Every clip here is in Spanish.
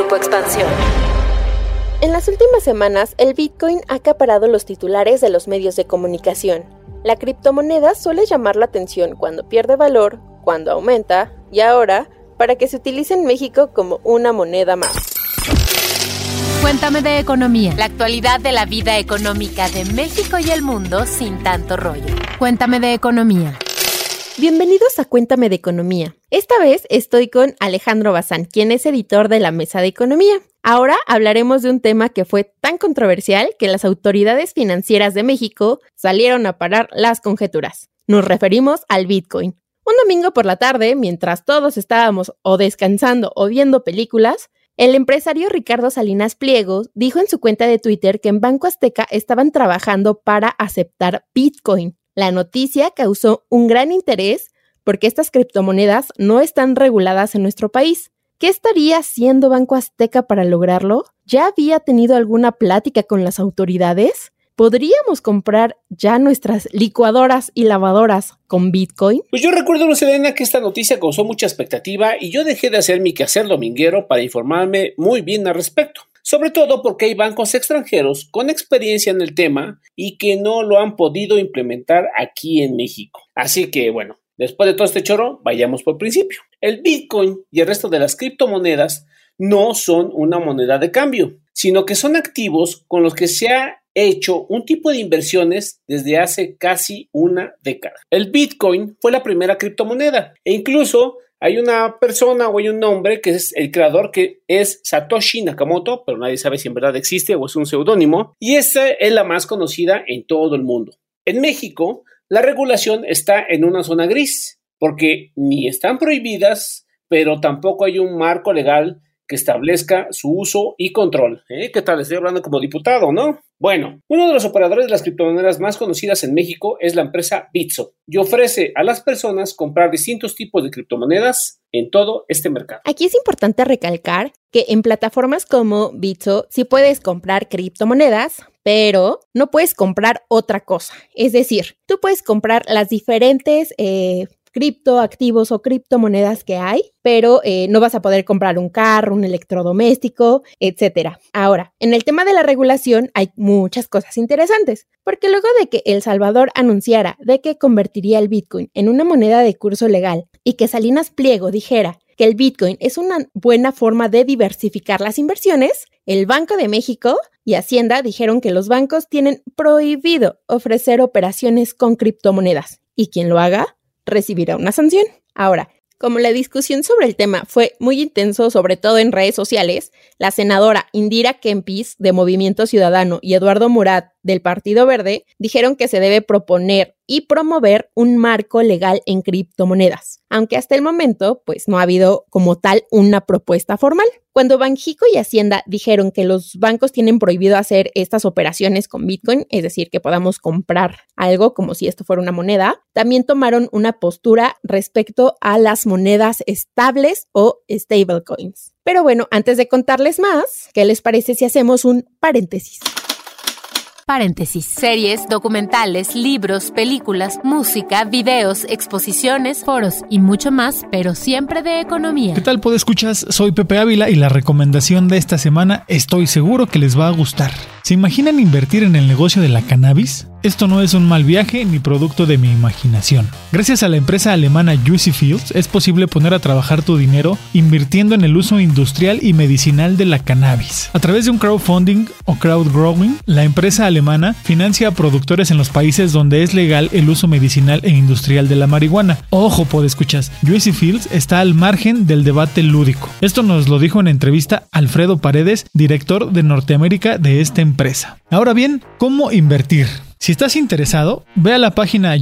Grupo Expansión. En las últimas semanas, el Bitcoin ha acaparado los titulares de los medios de comunicación. La criptomoneda suele llamar la atención cuando pierde valor, cuando aumenta y ahora para que se utilice en México como una moneda más. Cuéntame de economía. La actualidad de la vida económica de México y el mundo sin tanto rollo. Cuéntame de economía. Bienvenidos a Cuéntame de Economía. Esta vez estoy con Alejandro Bazán, quien es editor de la Mesa de Economía. Ahora hablaremos de un tema que fue tan controversial que las autoridades financieras de México salieron a parar las conjeturas. Nos referimos al Bitcoin. Un domingo por la tarde, mientras todos estábamos o descansando o viendo películas, el empresario Ricardo Salinas Pliego dijo en su cuenta de Twitter que en Banco Azteca estaban trabajando para aceptar Bitcoin. La noticia causó un gran interés porque estas criptomonedas no están reguladas en nuestro país. ¿Qué estaría haciendo Banco Azteca para lograrlo? ¿Ya había tenido alguna plática con las autoridades? ¿Podríamos comprar ya nuestras licuadoras y lavadoras con Bitcoin? Pues yo recuerdo, Selena, que esta noticia causó mucha expectativa y yo dejé de hacer mi quehacer dominguero para informarme muy bien al respecto sobre todo porque hay bancos extranjeros con experiencia en el tema y que no lo han podido implementar aquí en México. Así que bueno, después de todo este choro, vayamos por principio. El Bitcoin y el resto de las criptomonedas no son una moneda de cambio, sino que son activos con los que se ha hecho un tipo de inversiones desde hace casi una década. El Bitcoin fue la primera criptomoneda e incluso hay una persona o hay un nombre que es el creador que es Satoshi Nakamoto, pero nadie sabe si en verdad existe o es un seudónimo, y esta es la más conocida en todo el mundo. En México, la regulación está en una zona gris, porque ni están prohibidas, pero tampoco hay un marco legal que establezca su uso y control. ¿Eh? ¿Qué tal? Estoy hablando como diputado, ¿no? Bueno, uno de los operadores de las criptomonedas más conocidas en México es la empresa Bitso y ofrece a las personas comprar distintos tipos de criptomonedas en todo este mercado. Aquí es importante recalcar que en plataformas como Bitso sí puedes comprar criptomonedas, pero no puedes comprar otra cosa. Es decir, tú puedes comprar las diferentes eh, criptoactivos o criptomonedas que hay, pero eh, no vas a poder comprar un carro, un electrodoméstico, etcétera. Ahora, en el tema de la regulación hay muchas cosas interesantes, porque luego de que El Salvador anunciara de que convertiría el Bitcoin en una moneda de curso legal y que Salinas Pliego dijera que el Bitcoin es una buena forma de diversificar las inversiones, el Banco de México y Hacienda dijeron que los bancos tienen prohibido ofrecer operaciones con criptomonedas y quien lo haga recibirá una sanción. Ahora, como la discusión sobre el tema fue muy intenso, sobre todo en redes sociales, la senadora Indira Kempis de Movimiento Ciudadano y Eduardo Murat del Partido Verde dijeron que se debe proponer y promover un marco legal en criptomonedas, aunque hasta el momento pues no ha habido como tal una propuesta formal. Cuando Banjico y Hacienda dijeron que los bancos tienen prohibido hacer estas operaciones con Bitcoin, es decir, que podamos comprar algo como si esto fuera una moneda, también tomaron una postura respecto a las monedas estables o stablecoins. Pero bueno, antes de contarles más, ¿qué les parece si hacemos un paréntesis? Paréntesis. Series, documentales, libros, películas, música, videos, exposiciones, foros y mucho más, pero siempre de economía. ¿Qué tal, escuchas? Soy Pepe Ávila y la recomendación de esta semana estoy seguro que les va a gustar. ¿Se imaginan invertir en el negocio de la cannabis? Esto no es un mal viaje ni producto de mi imaginación. Gracias a la empresa alemana Juicy Fields es posible poner a trabajar tu dinero invirtiendo en el uso industrial y medicinal de la cannabis. A través de un crowdfunding o crowdgrowing, la empresa alemana financia a productores en los países donde es legal el uso medicinal e industrial de la marihuana. Ojo, escuchas, Juicy Fields está al margen del debate lúdico. Esto nos lo dijo en entrevista Alfredo Paredes, director de Norteamérica de esta empresa. Ahora bien, ¿cómo invertir? Si estás interesado, ve a la página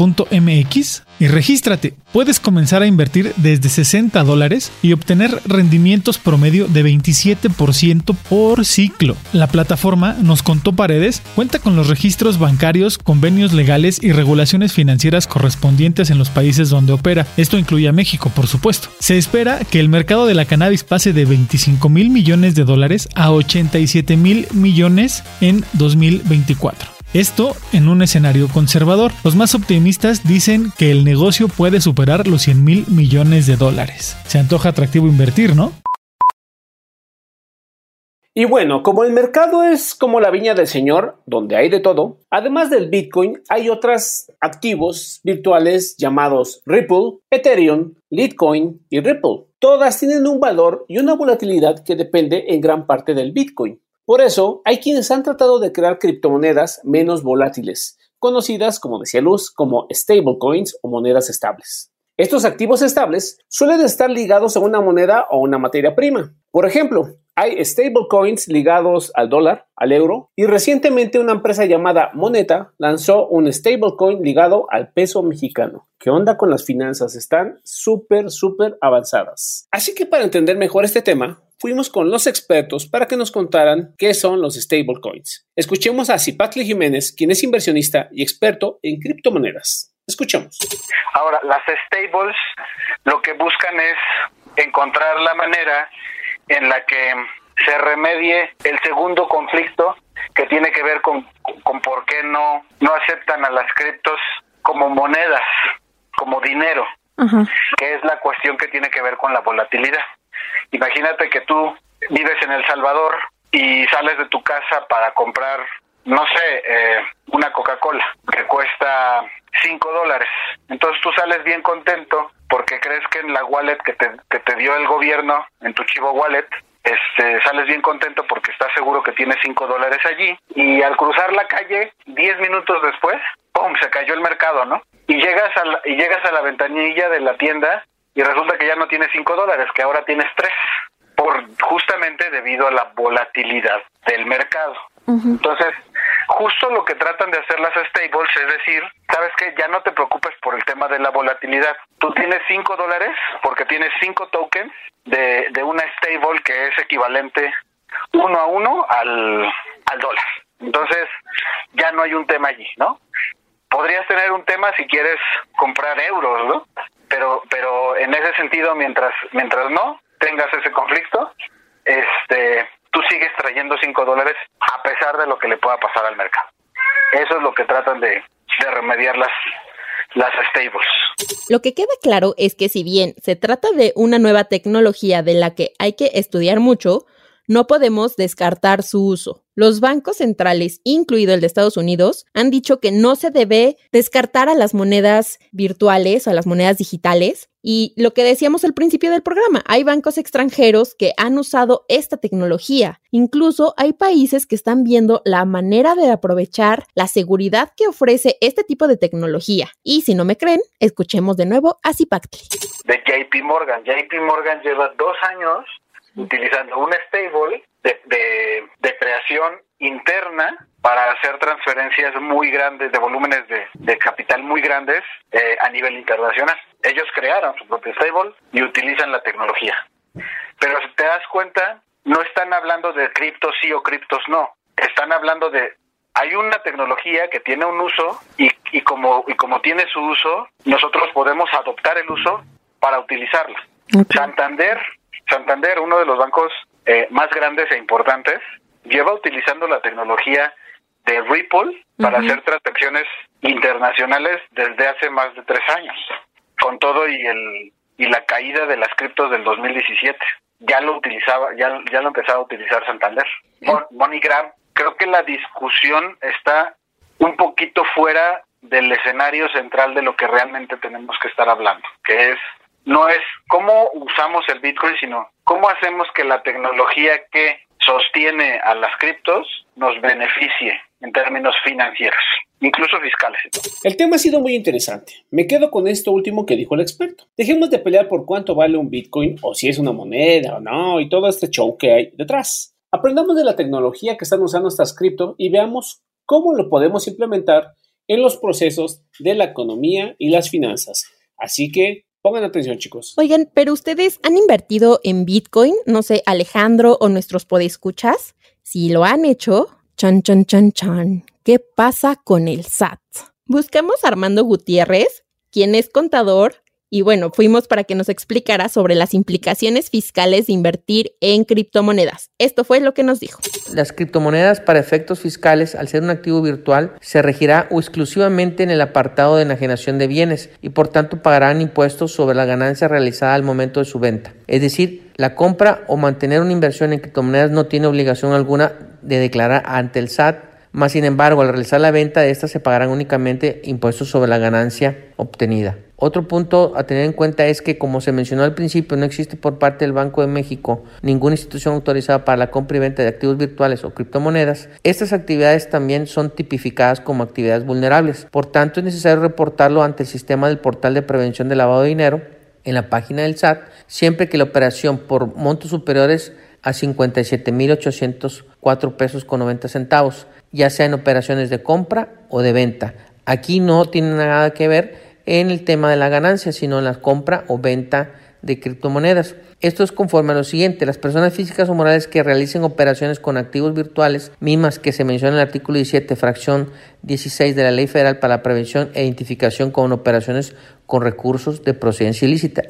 juicyfields.mx y regístrate. Puedes comenzar a invertir desde 60 dólares y obtener rendimientos promedio de 27% por ciclo. La plataforma, nos contó Paredes, cuenta con los registros bancarios, convenios legales y regulaciones financieras correspondientes en los países donde opera. Esto incluye a México, por supuesto. Se espera que el mercado de la cannabis pase de 25 mil millones de dólares a 87 mil millones en 2024. Esto en un escenario conservador. Los más optimistas dicen que el negocio puede superar los 100 mil millones de dólares. Se antoja atractivo invertir, ¿no? Y bueno, como el mercado es como la viña del Señor, donde hay de todo, además del Bitcoin hay otros activos virtuales llamados Ripple, Ethereum, Litecoin y Ripple. Todas tienen un valor y una volatilidad que depende en gran parte del Bitcoin. Por eso, hay quienes han tratado de crear criptomonedas menos volátiles, conocidas, como decía Luz, como stablecoins o monedas estables. Estos activos estables suelen estar ligados a una moneda o una materia prima. Por ejemplo, hay stablecoins ligados al dólar, al euro, y recientemente una empresa llamada Moneta lanzó un stablecoin ligado al peso mexicano. ¿Qué onda con las finanzas? Están súper, súper avanzadas. Así que para entender mejor este tema, fuimos con los expertos para que nos contaran qué son los stablecoins. Escuchemos a Zipatli Jiménez, quien es inversionista y experto en criptomonedas. Escuchemos. Ahora, las stables lo que buscan es encontrar la manera en la que se remedie el segundo conflicto que tiene que ver con, con por qué no, no aceptan a las criptos como monedas, como dinero, que es la cuestión que tiene que ver con la volatilidad. Imagínate que tú vives en El Salvador y sales de tu casa para comprar, no sé, eh, una Coca-Cola que cuesta 5 dólares. Entonces tú sales bien contento porque crees que en la wallet que te, que te dio el gobierno, en tu chivo wallet, este, sales bien contento porque estás seguro que tienes 5 dólares allí y al cruzar la calle, 10 minutos después, ¡pum!, se cayó el mercado, ¿no? Y llegas a la, y llegas a la ventanilla de la tienda y resulta que ya no tienes 5 dólares, que ahora tienes 3, por, justamente debido a la volatilidad del mercado. Entonces, justo lo que tratan de hacer las stables es decir, sabes que ya no te preocupes por el tema de la volatilidad. Tú tienes 5 dólares porque tienes 5 tokens de, de una stable que es equivalente uno a uno al, al dólar. Entonces, ya no hay un tema allí, ¿no? Podrías tener un tema si quieres comprar euros, ¿no? Pero, pero en ese sentido, mientras, mientras no tengas ese conflicto, este, tú sigues trayendo 5 dólares a pesar de lo que le pueda pasar al mercado. Eso es lo que tratan de, de remediar las, las stables. Lo que queda claro es que si bien se trata de una nueva tecnología de la que hay que estudiar mucho, no podemos descartar su uso. Los bancos centrales, incluido el de Estados Unidos, han dicho que no se debe descartar a las monedas virtuales o a las monedas digitales. Y lo que decíamos al principio del programa, hay bancos extranjeros que han usado esta tecnología. Incluso hay países que están viendo la manera de aprovechar la seguridad que ofrece este tipo de tecnología. Y si no me creen, escuchemos de nuevo a Zipactli. De JP Morgan. JP Morgan lleva dos años utilizando un stable de, de, creación interna para hacer transferencias muy grandes, de volúmenes de, capital muy grandes eh, a nivel internacional. Ellos crearon su propio stable y utilizan la tecnología. Pero si te das cuenta, no están hablando de criptos sí o criptos no. Están hablando de hay una tecnología que tiene un uso y, y, como, y como tiene su uso, nosotros podemos adoptar el uso para utilizarla. Santander Santander, uno de los bancos eh, más grandes e importantes, lleva utilizando la tecnología de Ripple para hacer transacciones internacionales desde hace más de tres años, con todo y el y la caída de las criptos del 2017. Ya lo utilizaba, ya, ya lo empezaba a utilizar Santander. MoneyGram, creo que la discusión está un poquito fuera del escenario central de lo que realmente tenemos que estar hablando, que es no es cómo usamos el Bitcoin, sino cómo hacemos que la tecnología que sostiene a las criptos nos beneficie en términos financieros, incluso fiscales. El tema ha sido muy interesante. Me quedo con esto último que dijo el experto. Dejemos de pelear por cuánto vale un Bitcoin o si es una moneda o no y todo este show que hay detrás. Aprendamos de la tecnología que están usando estas cripto y veamos cómo lo podemos implementar en los procesos de la economía y las finanzas. Así que Pongan atención, chicos. Oigan, pero ustedes han invertido en Bitcoin, no sé, Alejandro o nuestros podescuchas. Si lo han hecho, chan, chan, chan, chan. ¿Qué pasa con el SAT? Buscamos a Armando Gutiérrez, quien es contador y bueno, fuimos para que nos explicara sobre las implicaciones fiscales de invertir en criptomonedas. Esto fue lo que nos dijo. Las criptomonedas para efectos fiscales, al ser un activo virtual, se regirá exclusivamente en el apartado de enajenación de bienes y por tanto pagarán impuestos sobre la ganancia realizada al momento de su venta. Es decir, La compra o mantener una inversión en criptomonedas no tiene obligación alguna de declarar ante el SAT más sin embargo, al realizar la venta de estas se pagarán únicamente impuestos sobre la ganancia obtenida. Otro punto a tener en cuenta es que, como se mencionó al principio, no existe por parte del Banco de México ninguna institución autorizada para la compra y venta de activos virtuales o criptomonedas. Estas actividades también son tipificadas como actividades vulnerables. Por tanto, es necesario reportarlo ante el sistema del portal de prevención de lavado de dinero en la página del SAT siempre que la operación por montos superiores a 57.804 pesos con 90 centavos ya sea en operaciones de compra o de venta. Aquí no tiene nada que ver en el tema de la ganancia, sino en la compra o venta de criptomonedas. Esto es conforme a lo siguiente, las personas físicas o morales que realicen operaciones con activos virtuales, mismas que se menciona en el artículo 17, fracción 16 de la Ley Federal para la Prevención e Identificación con operaciones con recursos de procedencia ilícita.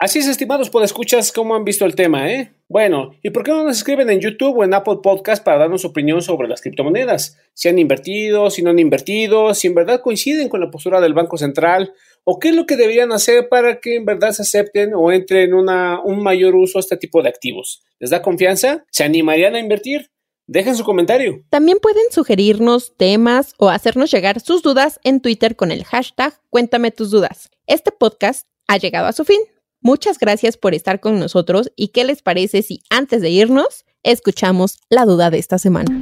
Así es, estimados escuchas ¿cómo han visto el tema, eh? Bueno, ¿y por qué no nos escriben en YouTube o en Apple Podcast para darnos su opinión sobre las criptomonedas? Si han invertido, si no han invertido, si en verdad coinciden con la postura del Banco Central, o qué es lo que deberían hacer para que en verdad se acepten o entren una, un mayor uso a este tipo de activos. ¿Les da confianza? ¿Se animarían a invertir? Dejen su comentario. También pueden sugerirnos temas o hacernos llegar sus dudas en Twitter con el hashtag Cuéntame tus dudas. Este podcast ha llegado a su fin. Muchas gracias por estar con nosotros y qué les parece si antes de irnos escuchamos la duda de esta semana.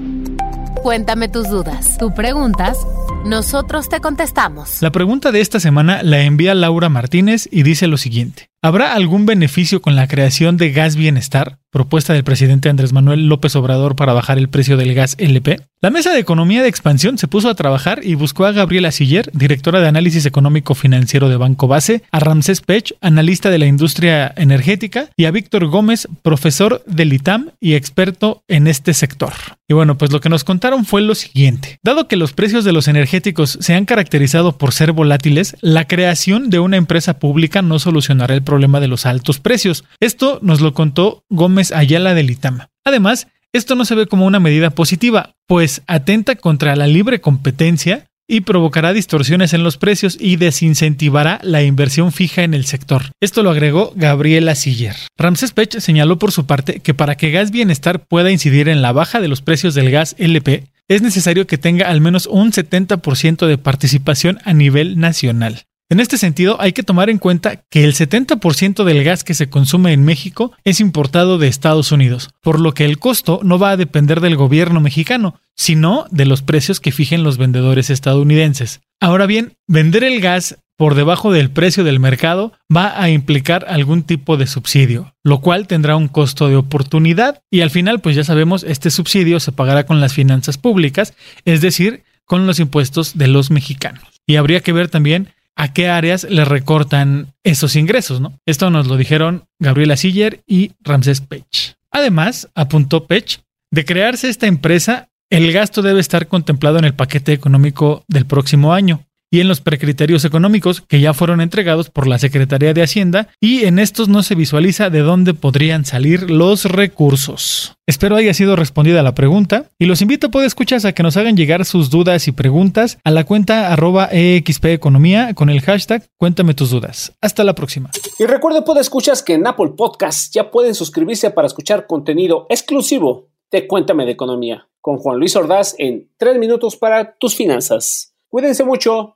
Cuéntame tus dudas. Tú preguntas, nosotros te contestamos. La pregunta de esta semana la envía Laura Martínez y dice lo siguiente. ¿Habrá algún beneficio con la creación de gas bienestar, propuesta del presidente Andrés Manuel López Obrador para bajar el precio del gas LP? La Mesa de Economía de Expansión se puso a trabajar y buscó a Gabriela Siller, directora de Análisis Económico Financiero de Banco Base, a Ramsés Pech, analista de la industria energética, y a Víctor Gómez, profesor del ITAM y experto en este sector. Y bueno, pues lo que nos contaron fue lo siguiente. Dado que los precios de los energéticos se han caracterizado por ser volátiles, la creación de una empresa pública no solucionará el problema de los altos precios. Esto nos lo contó Gómez Ayala del Itama. Además, esto no se ve como una medida positiva, pues atenta contra la libre competencia y provocará distorsiones en los precios y desincentivará la inversión fija en el sector. Esto lo agregó Gabriela Siller. Ramses Pech señaló por su parte que para que Gas Bienestar pueda incidir en la baja de los precios del gas LP, es necesario que tenga al menos un 70% de participación a nivel nacional. En este sentido, hay que tomar en cuenta que el 70% del gas que se consume en México es importado de Estados Unidos, por lo que el costo no va a depender del gobierno mexicano, sino de los precios que fijen los vendedores estadounidenses. Ahora bien, vender el gas por debajo del precio del mercado va a implicar algún tipo de subsidio, lo cual tendrá un costo de oportunidad y al final, pues ya sabemos, este subsidio se pagará con las finanzas públicas, es decir, con los impuestos de los mexicanos. Y habría que ver también a qué áreas le recortan esos ingresos, ¿no? Esto nos lo dijeron Gabriela Siller y Ramsés Pech. Además, apuntó Pech, de crearse esta empresa, el gasto debe estar contemplado en el paquete económico del próximo año y en los precriterios económicos que ya fueron entregados por la Secretaría de Hacienda y en estos no se visualiza de dónde podrían salir los recursos. Espero haya sido respondida la pregunta y los invito a escuchar a que nos hagan llegar sus dudas y preguntas a la cuenta arroba Economía con el hashtag Cuéntame tus dudas. Hasta la próxima. Y recuerden escuchas que en Apple Podcast ya pueden suscribirse para escuchar contenido exclusivo de Cuéntame de Economía con Juan Luis Ordaz en 3 minutos para tus finanzas. Cuídense mucho.